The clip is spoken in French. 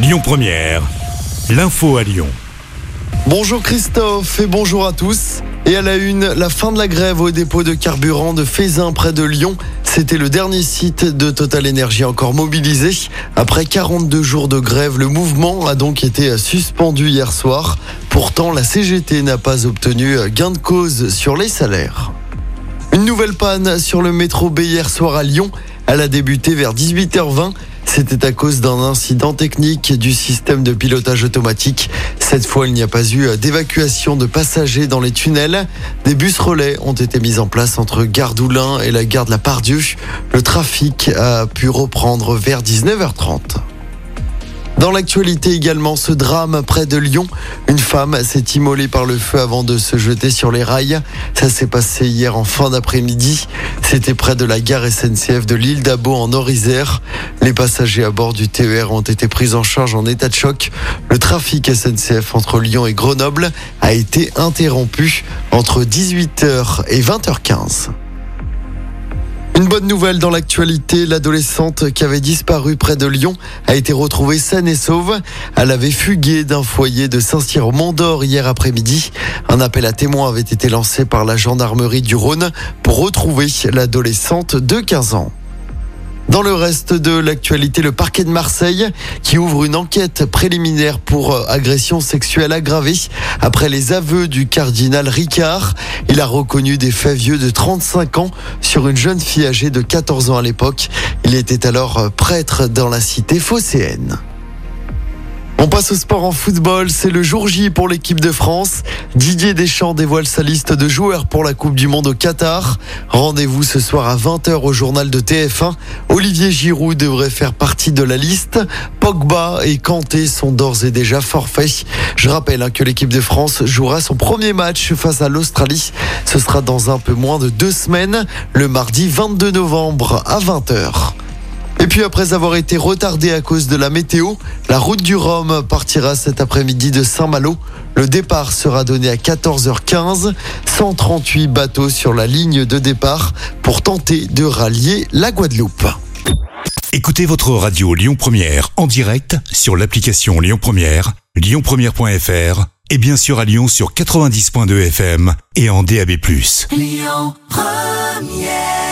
Lyon Première, l'info à Lyon. Bonjour Christophe et bonjour à tous. Et à la une, la fin de la grève au dépôt de carburant de Fézin près de Lyon. C'était le dernier site de Total Energy encore mobilisé. Après 42 jours de grève, le mouvement a donc été suspendu hier soir. Pourtant, la CGT n'a pas obtenu gain de cause sur les salaires. Une nouvelle panne sur le métro B hier soir à Lyon. Elle a débuté vers 18h20. C'était à cause d'un incident technique du système de pilotage automatique. Cette fois, il n'y a pas eu d'évacuation de passagers dans les tunnels. Des bus relais ont été mis en place entre Gare d'Oulin et la gare de la Pardieu. Le trafic a pu reprendre vers 19h30. Dans l'actualité également, ce drame près de Lyon. Une femme s'est immolée par le feu avant de se jeter sur les rails. Ça s'est passé hier en fin d'après-midi. C'était près de la gare SNCF de l'île d'Abo en Nord-Isère. Les passagers à bord du TER ont été pris en charge en état de choc. Le trafic SNCF entre Lyon et Grenoble a été interrompu entre 18h et 20h15. Une bonne nouvelle dans l'actualité, l'adolescente qui avait disparu près de Lyon a été retrouvée saine et sauve. Elle avait fugué d'un foyer de Saint-Cyr au Mont-d'Or hier après-midi. Un appel à témoins avait été lancé par la gendarmerie du Rhône pour retrouver l'adolescente de 15 ans. Dans le reste de l'actualité, le parquet de Marseille qui ouvre une enquête préliminaire pour euh, agression sexuelle aggravée après les aveux du cardinal Ricard. Il a reconnu des faits vieux de 35 ans sur une jeune fille âgée de 14 ans à l'époque. Il était alors euh, prêtre dans la cité phocéenne. On passe au sport en football. C'est le jour J pour l'équipe de France. Didier Deschamps dévoile sa liste de joueurs pour la Coupe du Monde au Qatar. Rendez-vous ce soir à 20h au journal de TF1. Olivier Giroud devrait faire partie de la liste. Pogba et Kanté sont d'ores et déjà forfaits. Je rappelle hein, que l'équipe de France jouera son premier match face à l'Australie. Ce sera dans un peu moins de deux semaines, le mardi 22 novembre à 20h. Et puis après avoir été retardé à cause de la météo, la route du Rhum partira cet après-midi de Saint-Malo. Le départ sera donné à 14h15. 138 bateaux sur la ligne de départ pour tenter de rallier la Guadeloupe. Écoutez votre radio Lyon Première en direct sur l'application Lyon Première, lyonpremière.fr et bien sûr à Lyon sur 90.2 FM et en DAB+. Lyon Première